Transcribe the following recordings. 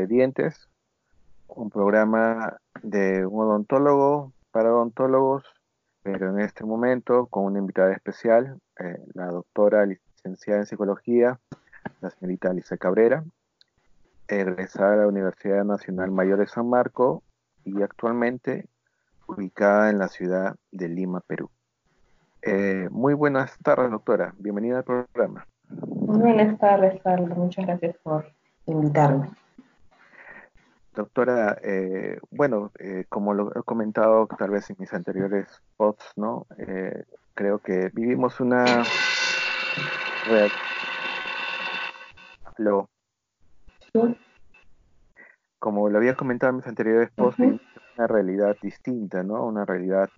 de Entre Dientes, un programa de un odontólogo para odontólogos, pero en este momento con una invitada especial, eh, la doctora licenciada en psicología, la señorita Alicia Cabrera, egresada de la Universidad Nacional Mayor de San Marco y actualmente ubicada en la ciudad de Lima, Perú. Eh, muy buenas tardes, doctora. Bienvenida al programa. Buenas tardes, Carlos. Muchas gracias por invitarme. Doctora, eh, bueno, eh, como lo he comentado tal vez en mis anteriores posts, ¿no? creo que vivimos una... Como lo había comentado en mis anteriores posts, una realidad distinta, ¿no? Una realidad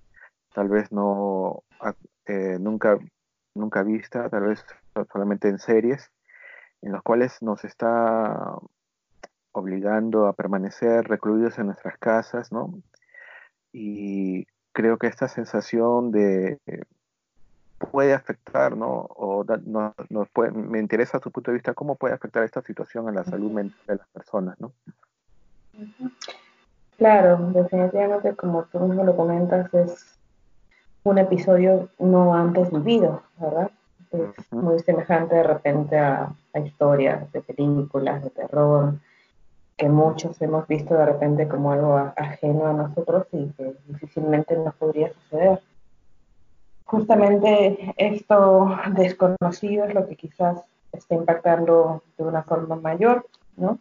tal vez no eh, nunca, nunca vista, tal vez solamente en series, en las cuales nos está obligando a permanecer recluidos en nuestras casas, ¿no? Y creo que esta sensación de puede afectar, ¿no? O no, me interesa tu punto de vista, ¿cómo puede afectar esta situación a la salud mental de las personas, ¿no? Claro, definitivamente, como tú mismo lo comentas, es un episodio no antes vivido, ¿verdad? Es muy semejante de repente a, historias de películas de terror que muchos hemos visto de repente como algo ajeno a nosotros y que difícilmente nos podría suceder. Justamente esto desconocido es lo que quizás está impactando de una forma mayor, ¿no?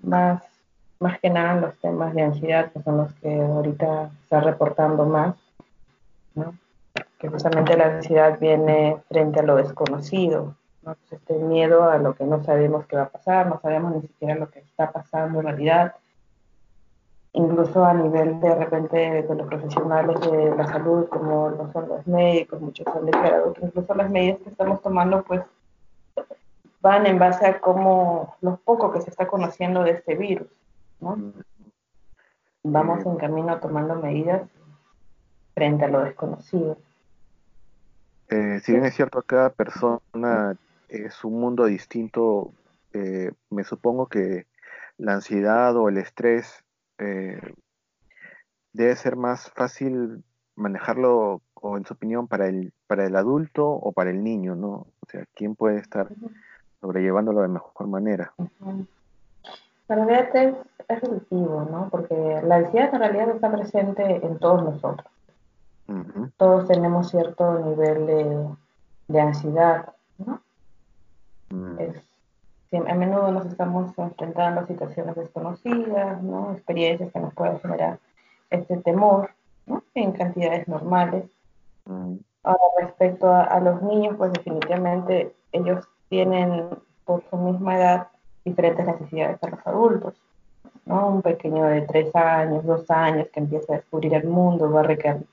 Más, más que nada los temas de ansiedad, que son los que ahorita está reportando más, que justamente la ansiedad viene frente a lo desconocido, ¿no? este miedo a lo que no sabemos qué va a pasar, no sabemos ni siquiera lo que está pasando en realidad, incluso a nivel de repente de los profesionales de la salud, como no son los médicos, muchos han declarado que incluso las medidas que estamos tomando, pues van en base a cómo, lo poco que se está conociendo de este virus, ¿no? Vamos en camino tomando medidas frente a lo desconocido. Eh, si bien es cierto, cada persona es un mundo distinto, eh, me supongo que la ansiedad o el estrés eh, debe ser más fácil manejarlo, o en su opinión, para el, para el adulto o para el niño, ¿no? O sea, ¿quién puede estar sobrellevándolo de mejor manera? Para es, es relativo, ¿no? Porque la ansiedad en realidad está presente en todos nosotros. Todos tenemos cierto nivel de, ansiedad, Mm. a menudo nos estamos enfrentando a situaciones desconocidas, ¿no? Experiencias que nos pueden generar este temor, ¿no? En cantidades normales. Mm. Ahora, respecto a, los niños, pues definitivamente ellos tienen por su misma edad diferentes necesidades a los adultos. ¿no? Un pequeño de tres años, dos años que empieza a descubrir el mundo va a requerir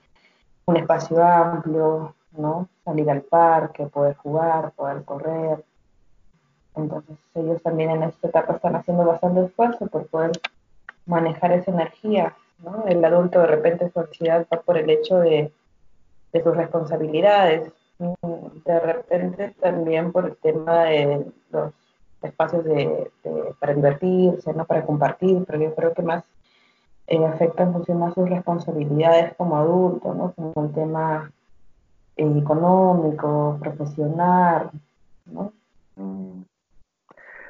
un espacio amplio, ¿no? Salir al parque, poder jugar, poder correr. Entonces ellos también en esta etapa están haciendo bastante esfuerzo por poder manejar esa energía, ¿no? El adulto de repente su ansiedad va por el hecho de, sus responsabilidades, de repente también por el tema de los espacios de, para divertirse, ¿no? Para compartir, pero yo creo que más eh, afectan mucho más sus responsabilidades como adulto, ¿no? Como el tema eh, económico, profesional, ¿no?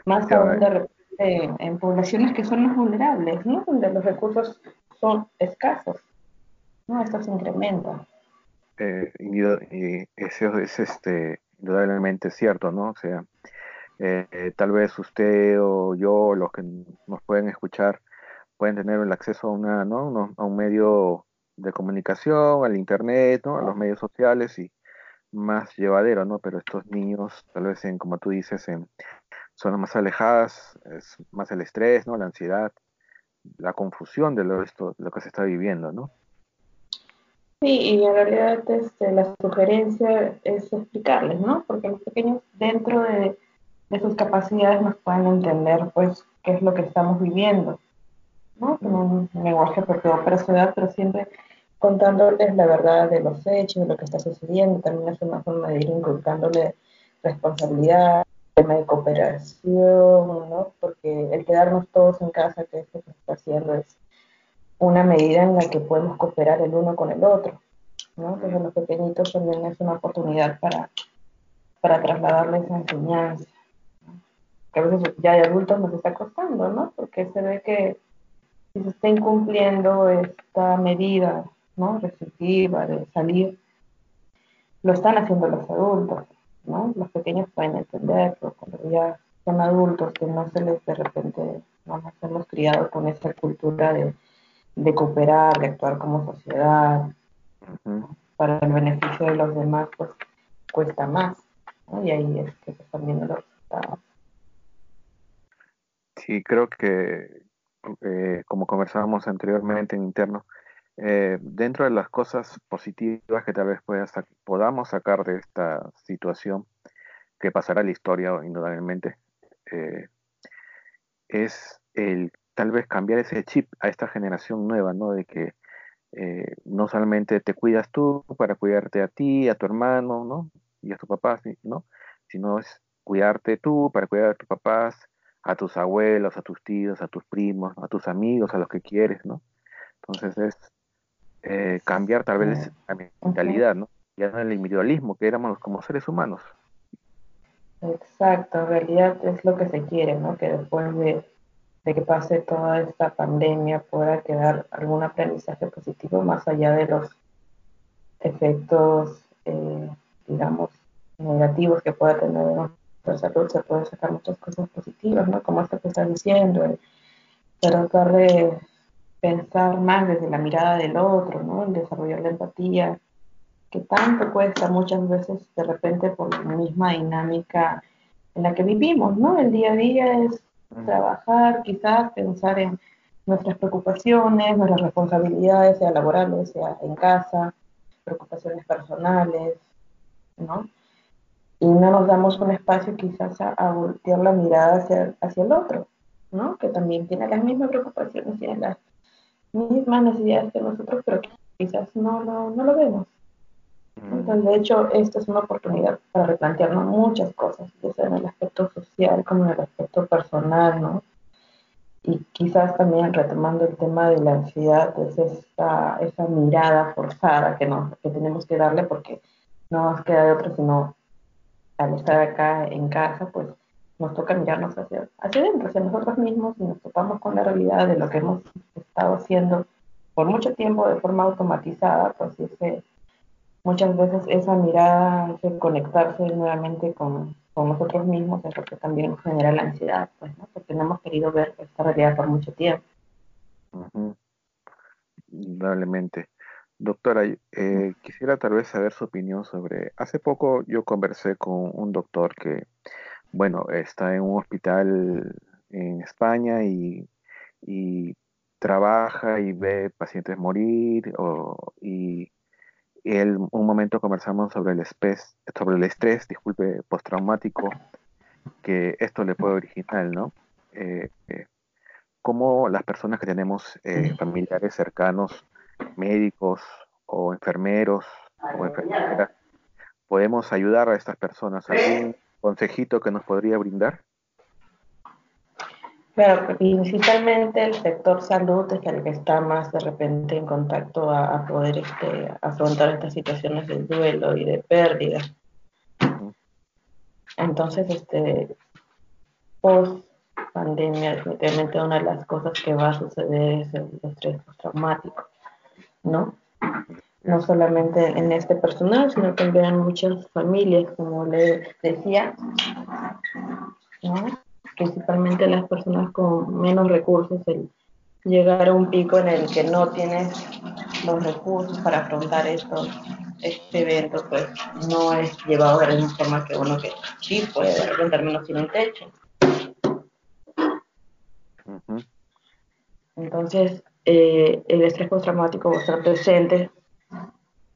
Más aún de repente en poblaciones que son más vulnerables, ¿no? Donde los recursos son escasos, ¿no? Esto se incrementa. Eh, y eso es este, indudablemente cierto, ¿no? O sea, eh, tal vez usted o yo, los que nos pueden escuchar, pueden tener el acceso a, una, ¿no? a un medio de comunicación, al internet, ¿no? a los medios sociales y más llevadero, ¿no? Pero estos niños, tal vez en, como tú dices, en zonas más alejadas, es más el estrés, ¿no? La ansiedad, la confusión de lo, esto, lo que se está viviendo, ¿no? Sí, y en realidad este, la sugerencia es explicarles, ¿no? Porque los pequeños dentro de, de sus capacidades nos pueden entender, pues, qué es lo que estamos viviendo. ¿no? un lenguaje propio para su edad, pero siempre contándoles la verdad de los hechos, de lo que está sucediendo. También es una forma de ir inculcándole responsabilidad, tema de cooperación, ¿no? Porque el quedarnos todos en casa, que esto que está haciendo es una medida en la que podemos cooperar el uno con el otro, ¿no? Entonces los pequeñitos también es una oportunidad para, para trasladarles esa enseñanza. Que a veces ya de adultos nos está costando, ¿no? Porque se ve que si se está incumpliendo esta medida, ¿no? Restrictiva de salir, lo están haciendo los adultos, ¿no? Los pequeños pueden entender, pero cuando ya son adultos que no se les de repente, no nos hemos criado con esta cultura de, de cooperar, de actuar como sociedad, para el beneficio de los demás, pues cuesta más, ¿no? Y ahí es que se están viendo los resultados. Sí, creo que eh, como conversábamos anteriormente en interno, eh, dentro de las cosas positivas que tal vez podamos sacar de esta situación, que pasará a la historia indudablemente, eh, es el tal vez cambiar ese chip a esta generación nueva, ¿no? De que eh, no solamente te cuidas tú para cuidarte a ti, a tu hermano, ¿no? Y a tu papá, ¿no? Sino es cuidarte tú para cuidar a tus papás, a tus abuelos, a tus tíos, a tus primos, a tus amigos, a los que quieres, ¿no? Entonces es eh, cambiar tal vez la mentalidad, ¿no? Ya no el individualismo que éramos como seres humanos. Exacto, en realidad es lo que se quiere, ¿no? Que después de, que pase toda esta pandemia pueda quedar algún aprendizaje positivo más allá de los efectos, eh, digamos, negativos que pueda tener nuestra salud, se puede sacar muchas cosas positivas, ¿no? Como esto que estás diciendo, el tratar de pensar más desde la mirada del otro, ¿no? El desarrollar la empatía, que tanto cuesta muchas veces de repente por la misma dinámica en la que vivimos, ¿no? El día a día es trabajar, quizás pensar en nuestras preocupaciones, nuestras responsabilidades, sea laborales, sea en casa, preocupaciones personales, ¿no? Y no nos damos un espacio quizás a, voltear la mirada hacia, hacia el otro, ¿no? Que también tiene las mismas preocupaciones, tiene las mismas necesidades que nosotros, pero quizás no lo, no lo vemos. Mm. Entonces, de hecho, esta es una oportunidad para replantearnos muchas cosas, ya sea en el aspecto social como en el aspecto personal, ¿no? Y quizás también retomando el tema de la ansiedad, es esta, esa mirada forzada que, nos, que tenemos que darle porque no nos queda de otra sino al estar acá en casa, pues nos toca mirarnos hacia, hacia adentro, hacia nosotros mismos y nos topamos con la realidad de lo que hemos estado haciendo por mucho tiempo de forma automatizada, pues ese, muchas veces esa mirada, ese conectarse nuevamente con, con nosotros mismos es lo que también genera la ansiedad, pues, ¿no? Porque no hemos querido ver esta realidad por mucho tiempo. Indudablemente. Doctora, eh, quisiera tal vez saber su opinión sobre, hace poco yo conversé con un doctor que bueno, está en un hospital en España y, trabaja y ve pacientes morir y, él, un momento conversamos sobre el estrés, sobre el estrés, disculpe, postraumático que esto le puede originar, ¿no? Eh, eh, cómo las personas que tenemos eh, familiares cercanos, médicos o enfermeros o enfermeras, podemos ayudar a estas personas. ¿Algún consejito que nos podría brindar? Claro, principalmente el sector salud es el que está más de repente en contacto a, poder este, afrontar estas situaciones de duelo y de pérdida. Entonces, este, post pandemia, definitivamente una de las cosas que va a suceder es el estrés postraumático, ¿no? no solamente en este personal, sino también en muchas familias, como le decía, principalmente las personas con menos recursos, el llegar a un pico en el que no tienes los recursos para afrontar estos, este evento, pues no es llevado de la misma forma que uno que sí puede de menos sin un techo. Entonces, eh, el estrés postraumático va a estar presente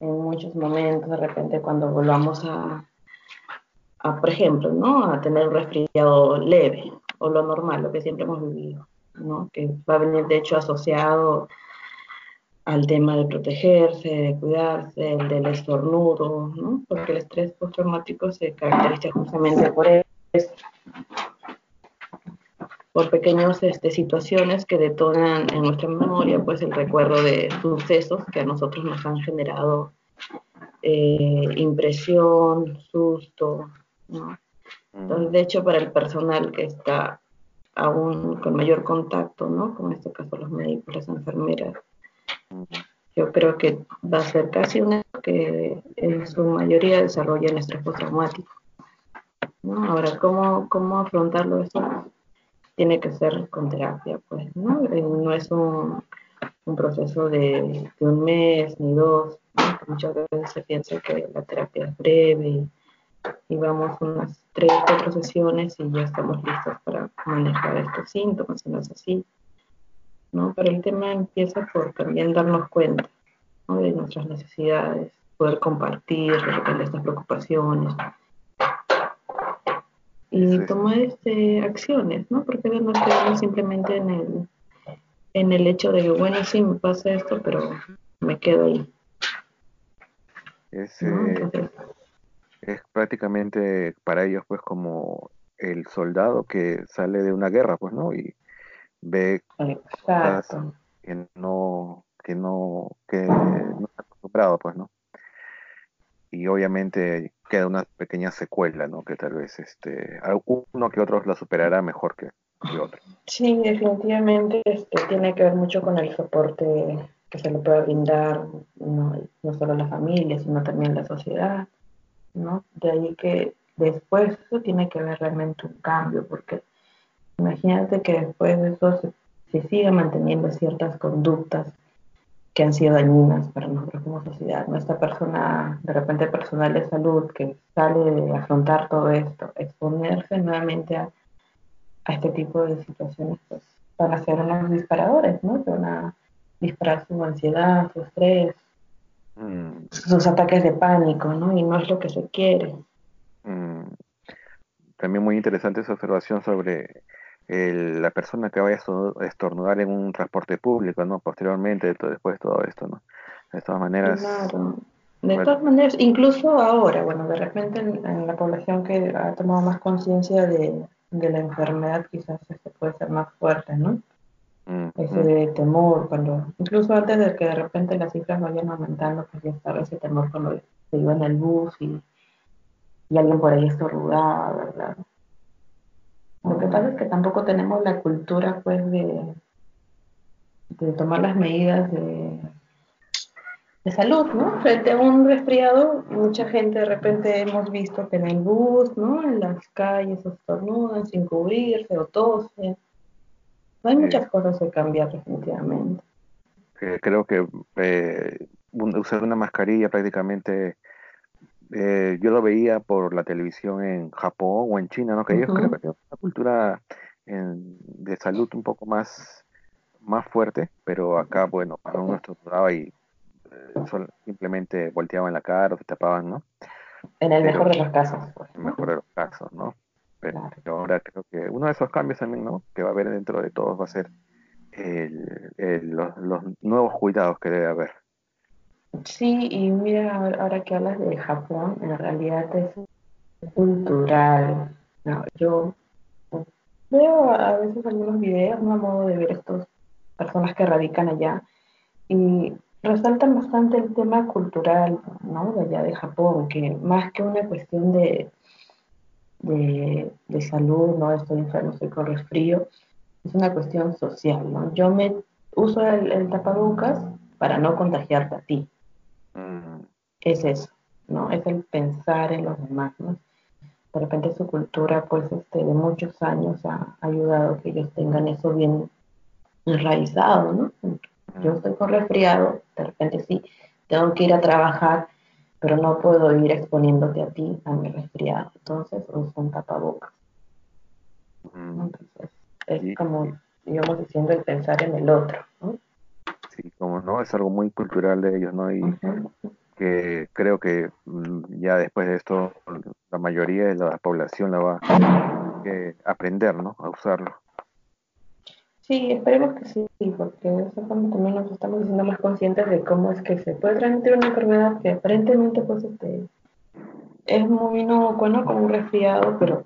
en muchos momentos, de repente cuando volvamos a, a, por ejemplo, ¿no? a tener un resfriado leve o lo normal, lo que siempre hemos vivido, ¿no? que va a venir de hecho asociado al tema de protegerse, de cuidarse, el del estornudo, ¿no? porque el estrés postraumático se caracteriza justamente por eso. por pequeñas este, situaciones que detonan en nuestra memoria pues el recuerdo de sucesos que a nosotros nos han generado eh, impresión, susto, ¿no? Entonces, de hecho, para el personal que está aún con mayor contacto, ¿no? Como en este caso los médicos, las enfermeras, yo creo que va a ser casi una que en su mayoría desarrollan estrés postraumático. ¿no? Ahora, ¿cómo, ¿cómo afrontarlo eso? Tiene que ser con terapia, pues, ¿no? Eh, no es un, un proceso de, de, un mes ni dos. Muchas veces se piensa que la terapia es breve y, vamos unas tres, cuatro sesiones y ya estamos listos para manejar estos síntomas, si no es así. ¿no? Pero el tema empieza por también darnos cuenta de nuestras necesidades, poder compartir de estas preocupaciones y tomar este, acciones, ¿no? Porque no quedamos simplemente en el, en el hecho de que, bueno, sí me pasa esto, pero me quedo ahí. Es, eh, es prácticamente para ellos pues como el soldado que sale de una guerra, pues, ¿no? Y ve cosas que no, que no, que no está acostumbrado, pues, ¿no? Y obviamente queda una pequeña secuela, ¿no? Que tal vez este, uno que otros la superará mejor que, que otro. Sí, definitivamente este, tiene que ver mucho con el soporte que se le puede brindar, no, no solo a la familia, sino también a la sociedad, ¿no? De ahí que después eso tiene que ver realmente un cambio, porque Imagínate que después de eso se, siga manteniendo ciertas conductas que han sido dañinas para nosotros como sociedad. Nuestra persona, de repente personal de salud, que sale de afrontar todo esto, exponerse nuevamente a, este tipo de situaciones, pues van a ser unos disparadores, ¿no? Que van a disparar su ansiedad, su estrés, mm. sus ataques de pánico, ¿no? Y no es lo que se quiere. Mm. También muy interesante esa observación sobre la persona que vaya a estornudar en un transporte público, ¿no? Posteriormente, después de todo esto, ¿no? De todas maneras... De todas maneras, incluso ahora, bueno, de repente en, la población que ha tomado más conciencia de, la enfermedad, quizás este puede ser más fuerte, ¿no? Ese temor, cuando, incluso antes de que de repente las cifras vayan aumentando, pues ya estaba ese temor cuando se iba en el bus y, y alguien por ahí estornudaba, ¿verdad? Lo que pasa es que tampoco tenemos la cultura, pues, de, de tomar las medidas de, de salud, ¿no? Frente a un resfriado, mucha gente de repente hemos visto que en el bus, ¿no? En las calles estornudan sin cubrirse o tosen. Hay muchas cosas que cambiar definitivamente. Creo que eh, usar una mascarilla prácticamente eh, yo lo veía por la televisión en Japón o en China, ¿no? Que ellos creo que tienen una cultura de salud un poco más, más fuerte, pero acá, bueno, para uno estructuraba y eh, simplemente volteaban la cara o se tapaban, ¿no? En el mejor de los casos. Pues, en el mejor de los casos, ¿no? Pero ahora creo que uno de esos cambios también, ¿no? Que va a haber dentro de todos va a ser los, los nuevos cuidados que debe haber. Sí, y mira, ahora que hablas de Japón, en realidad es cultural. yo veo a veces algunos videos, ¿no? A modo de ver estas personas que radican allá y resaltan bastante el tema cultural, ¿no? De allá de Japón, que más que una cuestión de, de, salud, ¿no? Estoy enfermo, estoy con resfrío, es una cuestión social, ¿no? Yo me uso el, el tapabocas para no contagiarte a ti es eso, ¿no? Es el pensar en los demás, ¿no? De repente su cultura, pues, este, de muchos años ha ayudado a que ellos tengan eso bien enraizado, ¿no? Yo estoy con resfriado, de repente sí, tengo que ir a trabajar, pero no puedo ir exponiéndote a ti a mi resfriado. Entonces uso un tapabocas. Entonces, es como, digamos, diciendo el pensar en el otro, ¿no? Sí, como no, es algo muy cultural de ellos, ¿no? Y que creo que mm, ya después de esto la mayoría de la población la va a aprender, ¿no? A usarlo. Sí, esperemos que sí, porque de esa forma también nos estamos haciendo más conscientes de cómo es que se puede transmitir una enfermedad que aparentemente pues este es muy no bueno como un resfriado, pero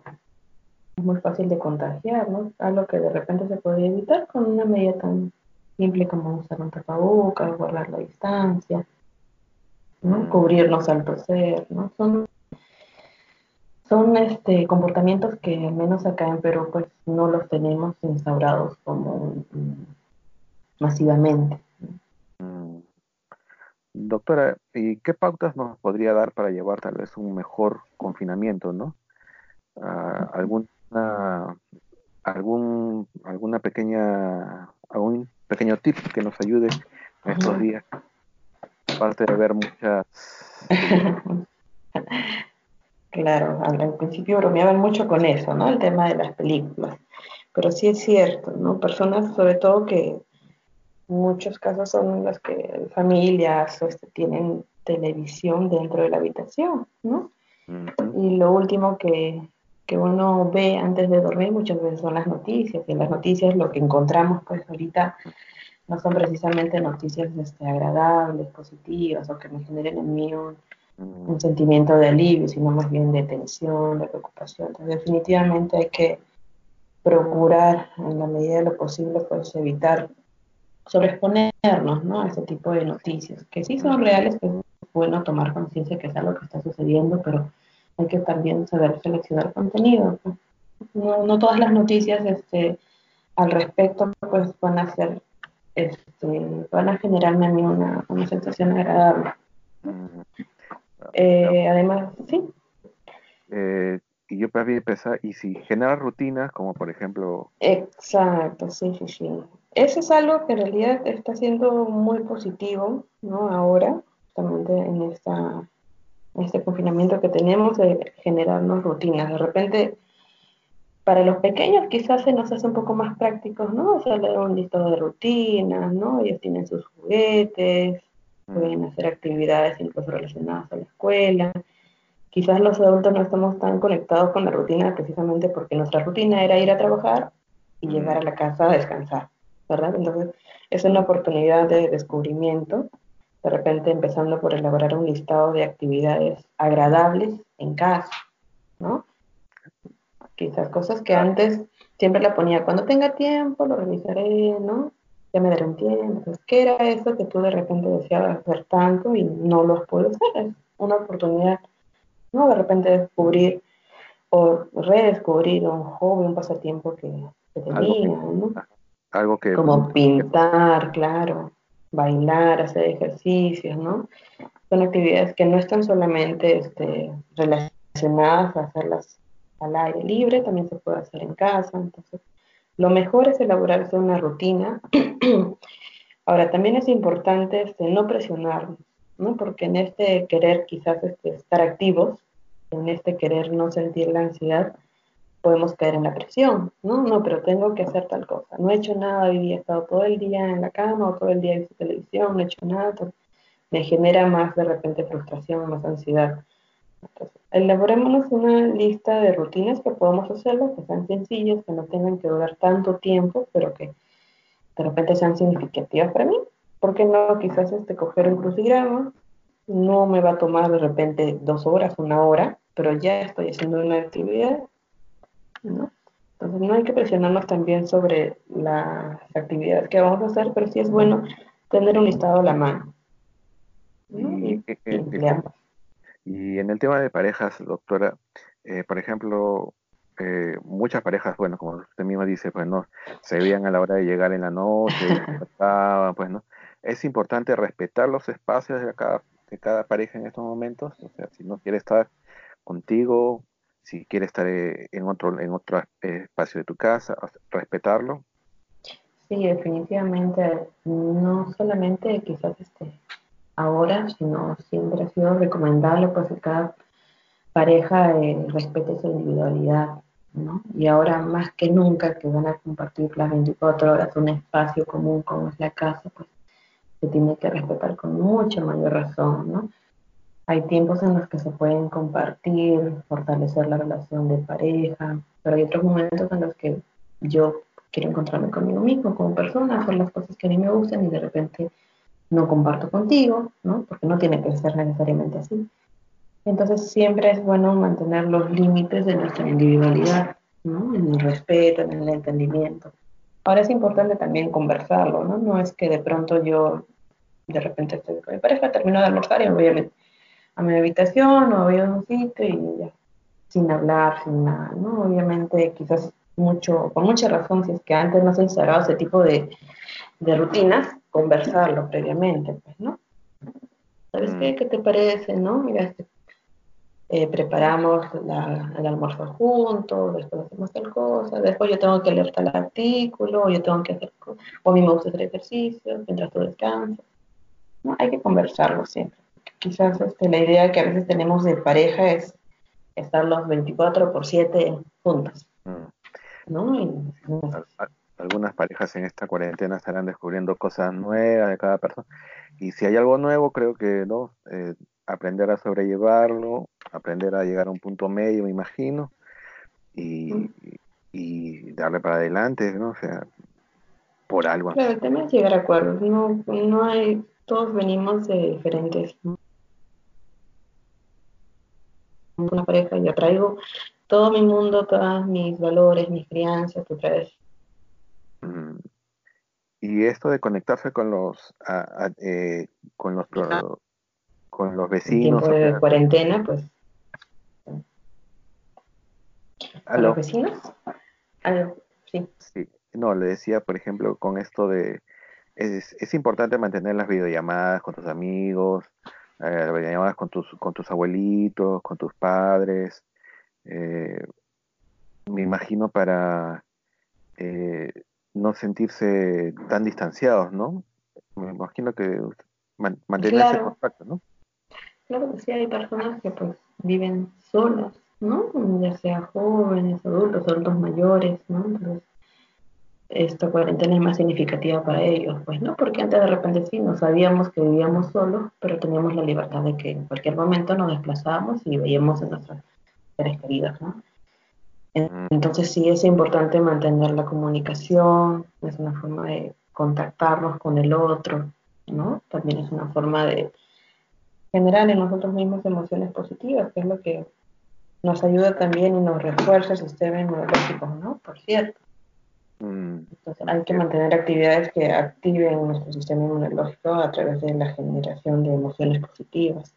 es muy fácil de contagiar, ¿no? Algo que de repente se podría evitar con una medida tan simple como usar un tapabocas, guardar la distancia, ¿no? Mm. Cubrirnos al toser, ¿no? Son, son este, comportamientos que al menos acá en Perú pues no los tenemos instaurados como masivamente. Mm. Doctora, ¿y qué pautas nos podría dar para llevar tal vez un mejor confinamiento, no? Ah, alguna, algún, alguna pequeña, algún pequeño tip que nos ayude en estos días, aparte de ver muchas... claro, al, principio bromeaban mucho con eso, ¿no? El tema de las películas. Pero sí es cierto, ¿no? Personas sobre todo que muchos casos son las que familias este, tienen televisión dentro de la habitación, ¿no? Y lo último que, que, uno ve antes de dormir muchas veces son las noticias, y en las noticias lo que encontramos pues ahorita no son precisamente noticias este, agradables, positivas, o que me generen en mí un, un sentimiento de alivio, sino más bien de tensión, de preocupación. Entonces definitivamente hay que procurar en la medida de lo posible pues evitar sobreexponernos ¿no? a este tipo de noticias, que sí son reales, que es bueno tomar conciencia que es algo que está sucediendo, pero hay que también saber seleccionar contenido. No, no todas las noticias este, al respecto pues van a ser, este, van a generarme a mí una, una sensación agradable. Eh, además, sí. Eh, y yo para empezar, y si genera rutinas, como por ejemplo... Exacto, sí, sí, sí. Eso es algo que en realidad está siendo muy positivo, ¿no? Ahora, justamente en, esta, este confinamiento que tenemos, de generarnos rutinas. De repente, para los pequeños quizás se nos hace un poco más prácticos, ¿no? O sea, leer un listado de rutinas, ¿no? Ellos tienen sus juguetes, pueden hacer actividades incluso relacionadas a la escuela. Quizás los adultos no estamos tan conectados con la rutina precisamente porque nuestra rutina era ir a trabajar y llegar a la casa a descansar. Entonces, es una oportunidad de descubrimiento, de repente empezando por elaborar un listado de actividades agradables en casa, ¿no? Quizás cosas que antes siempre la ponía, cuando tenga tiempo lo revisaré, ¿no? Ya me daré un tiempo. Entonces, ¿qué era eso que tú de repente deseabas hacer tanto y no lo puedes hacer? Es una oportunidad, ¿no? De repente descubrir o redescubrir un hobby, un pasatiempo que, que tenía, ¿no? Algo que... Como pintar, claro, bailar, hacer ejercicios, ¿no? Son actividades que no están solamente este, relacionadas a hacerlas al aire libre, también se puede hacer en casa. Entonces, lo mejor es elaborarse una rutina. Ahora, también es importante este, no presionarnos, ¿no? Porque en este querer quizás este, estar activos, en este querer no sentir la ansiedad, podemos caer en la presión, ¿no? No, pero tengo que hacer tal cosa. No he hecho nada hoy día, he estado todo el día en la cama o todo el día en televisión, no he hecho nada. me genera más de repente frustración, más ansiedad. Entonces, elaborémonos una lista de rutinas que podamos hacerlo, que sean sencillas, que no tengan que durar tanto tiempo, pero que de repente sean significativas para mí. ¿Por qué no? Quizás este, coger un crucigrama no me va a tomar de repente dos horas, una hora, pero ya estoy haciendo una actividad ¿no? Entonces no hay que presionarnos también sobre las actividades que vamos a hacer, pero sí es bueno tener un listado a la mano. Y, en el tema de parejas, doctora, eh, por ejemplo, eh, muchas parejas, bueno, como usted misma dice, pues no, se veían a la hora de llegar en la noche, pues no. Es importante respetar los espacios de cada, de cada pareja en estos momentos, o sea, si no quiere estar contigo, si quiere estar eh, en otro, en otro espacio de tu casa, respetarlo. Sí, definitivamente, no solamente quizás este, ahora, sino siempre ha sido recomendable pues que cada pareja eh, respete su individualidad, ¿no? Y ahora más que nunca que van a compartir las 24 horas un espacio común como es la casa, pues se tiene que respetar con mucha mayor razón, ¿no? Hay tiempos en los que se pueden compartir, fortalecer la relación de pareja, pero hay otros momentos en los que yo quiero encontrarme conmigo mismo como persona, hacer las cosas que a mí me gustan y de repente no comparto contigo, ¿no? Porque no tiene que ser necesariamente así. Entonces siempre es bueno mantener los límites de nuestra individualidad, ¿no? En el respeto, en el entendimiento. Ahora es importante también conversarlo, ¿no? No es que de pronto yo, de repente estoy con mi pareja, termino de almorzar y me voy a mi, habitación o voy a un sitio y ya, sin hablar, sin nada, ¿no? Obviamente quizás mucho, con mucha razón, si es que antes no se instalaba ese tipo de rutinas, conversarlo previamente, pues, ¿no? ¿Sabes qué? Mm. ¿Qué te parece, no? Mira, este, eh, preparamos el almuerzo juntos, después hacemos tal cosa, después yo tengo que leer tal artículo, o yo tengo que hacer, o a mí me gusta hacer ejercicio mientras tú descansas. ¿no? Hay que conversarlo siempre. Quizás este, la idea que a veces tenemos de pareja es estar los 24 por 7 juntos. Mm. ¿no? Algunas parejas en esta cuarentena estarán descubriendo cosas nuevas de cada persona. Y si hay algo nuevo, creo que no eh, aprender a sobrellevarlo, aprender a llegar a un punto medio, me imagino, y, darle para adelante, ¿no? O sea, por algo. Claro, el tema es llegar a acuerdos. No, no hay, todos venimos de diferentes. Una pareja, yo traigo todo mi mundo, todos mis valores, mis crianzas, tú traes. Y esto de conectarse con los eh, con los con los vecinos. En de cuarentena, pues. ¿A los vecinos? sí. Sí. No, le decía, por ejemplo, con esto de es, es importante mantener las videollamadas con tus amigos, eh, videollamadas con tus con tus abuelitos, con tus padres. Eh, me imagino para eh, no sentirse tan distanciados, ¿no? Me imagino que mantener ese contacto, ¿no? Claro que sí, hay personas que pues viven solas, ¿no? Ya sea jóvenes, adultos, adultos mayores, ¿no? Entonces, esta cuarentena es más significativa para ellos, pues, ¿no? Porque antes de repente sí, no sabíamos que vivíamos solos, pero teníamos la libertad de que en cualquier momento nos desplazábamos y veíamos a nuestros seres queridos, ¿no? Entonces sí es importante mantener la comunicación, es una forma de contactarnos con el otro, ¿no? También es una forma de generar en nosotros mismos emociones positivas, que es lo que nos ayuda también y nos refuerza el sistema inmunológico, ¿no? Por cierto. Mm. Entonces hay que mantener actividades que activen nuestro sistema inmunológico a través de la generación de emociones positivas,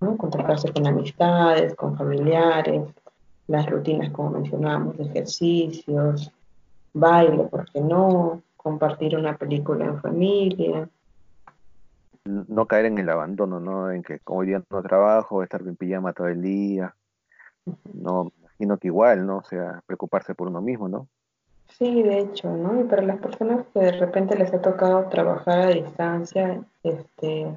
¿no? Contactarse con amistades, con familiares, las rutinas, como mencionábamos, de ejercicios, baile, ¿por qué no? Compartir una película en familia. No caer en el abandono, ¿no? En que como hoy día no trabajo, estar en pijama todo el día. No, imagino que igual, ¿no? O sea, preocuparse por uno mismo, ¿no? Sí, de hecho, ¿no? Y para las personas que de repente les ha tocado trabajar a distancia, este,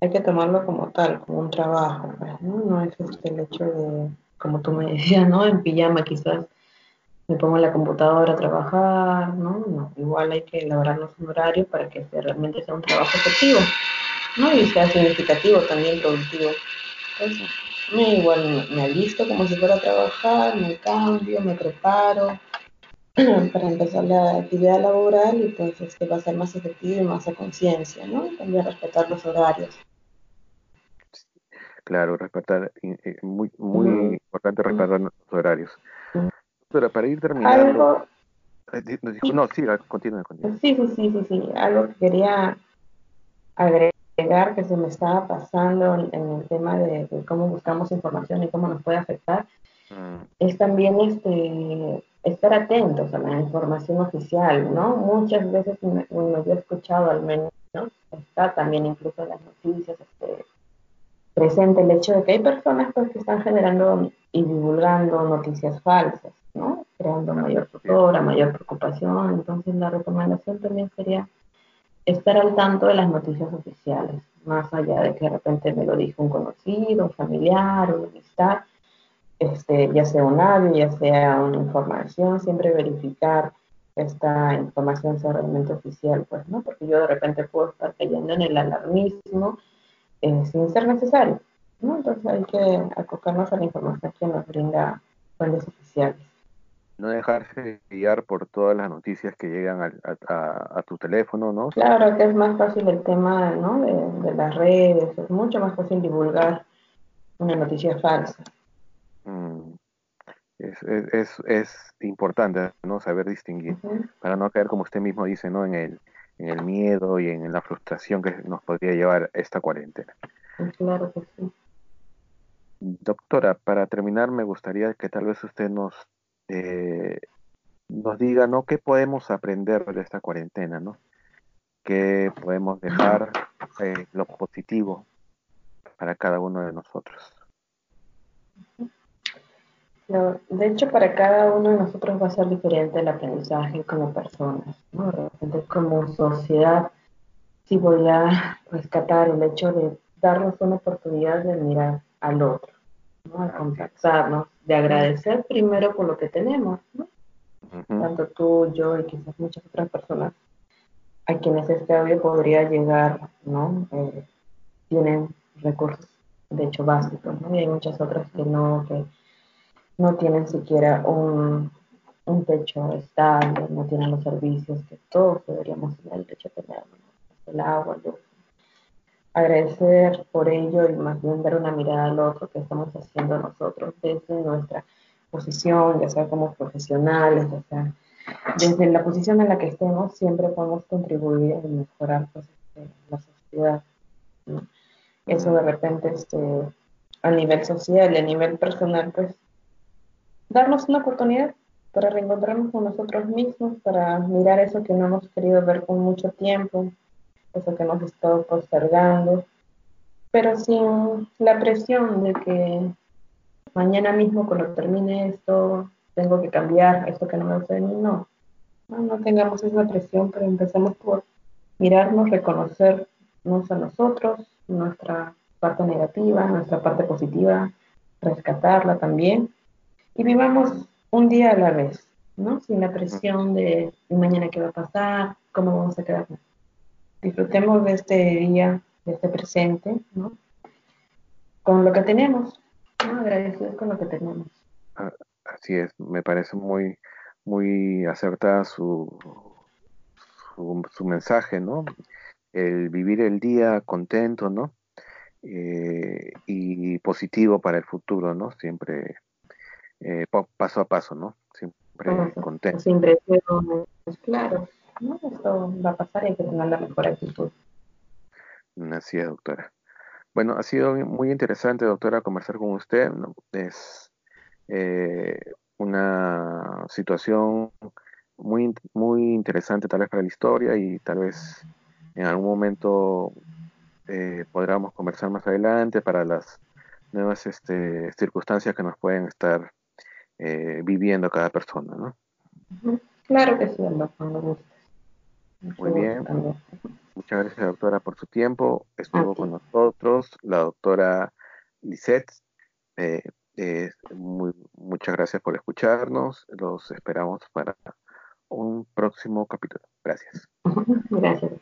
hay que tomarlo como tal, como un trabajo, pues, ¿no? No es este, el hecho de como tú me decías, ¿no? En pijama quizás me pongo en la computadora a trabajar, ¿no? no igual hay que elaborarnos un horario para que realmente sea un trabajo efectivo, ¿no? Y sea significativo, también productivo. Entonces, me igual me alisto como si fuera a trabajar, me cambio, me preparo para empezar la actividad laboral y pues este va a ser más efectivo y más a conciencia, ¿no? También respetar los horarios. Claro, respetar, eh, muy, muy importante respetar nuestros horarios. Pero para ir terminando... Eh, no, sí, continúa, continúa. Sí, sí, sí, sí, sí. Algo que quería agregar que se me estaba pasando en, el tema de, cómo buscamos información y cómo nos puede afectar, mm. es también este estar atentos a la información oficial, ¿no? Muchas veces, bueno, yo he escuchado al menos, ¿no? Está también incluso en las noticias, este, presente el hecho de que hay personas pues, que están generando y divulgando noticias falsas, ¿no? Creando mayor zozobra, mayor preocupación. Entonces la recomendación también sería estar al tanto de las noticias oficiales, más allá de que de repente me lo dijo un conocido, un familiar, una amistad, este, ya sea un audio, ya sea una información, siempre verificar esta información sea realmente oficial, pues, ¿no? Porque yo de repente puedo estar cayendo en el alarmismo eh, sin ser necesario. ¿no? Entonces hay que acogernos a la información que nos brinda fuentes oficiales. No dejarse guiar por todas las noticias que llegan a, tu teléfono, ¿no? Claro que es más fácil el tema ¿no? de, las redes, es mucho más fácil divulgar una noticia falsa. Mm. Es, es, es, importante ¿no? saber distinguir para no caer, como usted mismo dice, ¿no? en, el, en el miedo y en la frustración que nos podría llevar esta cuarentena. Claro que sí. Doctora, para terminar, me gustaría que tal vez usted nos, eh, nos diga, ¿no? ¿Qué podemos aprender de esta cuarentena, ¿no? ¿Qué podemos dejar eh, lo positivo para cada uno de nosotros? De hecho, para cada uno de nosotros va a ser diferente el aprendizaje como personas, ¿no? como sociedad, sí voy a rescatar el hecho de darnos una oportunidad de mirar al otro, ¿no? A contactarnos, de agradecer primero por lo que tenemos, ¿no? Tanto tú, yo y quizás muchas otras personas a quienes este audio podría llegar, ¿no? Eh, tienen recursos, de hecho, básicos, ¿no? Y hay muchas otras que no, que no tienen siquiera un, un techo estable, no tienen los servicios que todos deberíamos tener el techo tener, el agua, luz. Agradecer por ello y más bien dar una mirada al otro que estamos haciendo nosotros desde nuestra posición, ya sea como profesionales, ya sea desde la posición en la que estemos, siempre podemos contribuir a mejorar pues, este, la sociedad. Eso de repente este, a nivel social y a nivel personal, pues darnos una oportunidad para reencontrarnos con nosotros mismos, para mirar eso que no hemos querido ver con mucho tiempo, eso que hemos estado postergando, pero sin la presión de que mañana mismo cuando termine esto tengo que cambiar esto que no me gusta de mí, no. no. No tengamos esa presión, pero empecemos por mirarnos, reconocernos a nosotros, nuestra parte negativa, nuestra parte positiva, rescatarla también y vivamos un día a la vez, ¿no? Sin la presión de, mañana qué va a pasar, cómo vamos a quedar. Disfrutemos de este día, de este presente, ¿no? Con lo que tenemos, ¿no? Agradecidos con lo que tenemos. Así es, me parece muy, muy acertada su, su, mensaje, ¿no? El vivir el día contento, ¿no? Eh, y positivo para el futuro, ¿no? Siempre eh, paso a paso, ¿no? Siempre contento. Siempre es claro, ¿no? Esto va a pasar y hay que tener la mejor actitud. Así es, doctora. Bueno, ha sido muy interesante, doctora, conversar con usted. Es eh, una situación muy, muy interesante tal vez para la historia y tal vez en algún momento eh, podamos conversar más adelante para las nuevas este, circunstancias que nos pueden estar eh, viviendo cada persona, ¿no? Claro que sí, cuando Muy bien. Muchas gracias, doctora, por su tiempo. Estuvo con nosotros la doctora Lisette. Eh, eh, muchas gracias por escucharnos. Los esperamos para un próximo capítulo. Gracias. Gracias.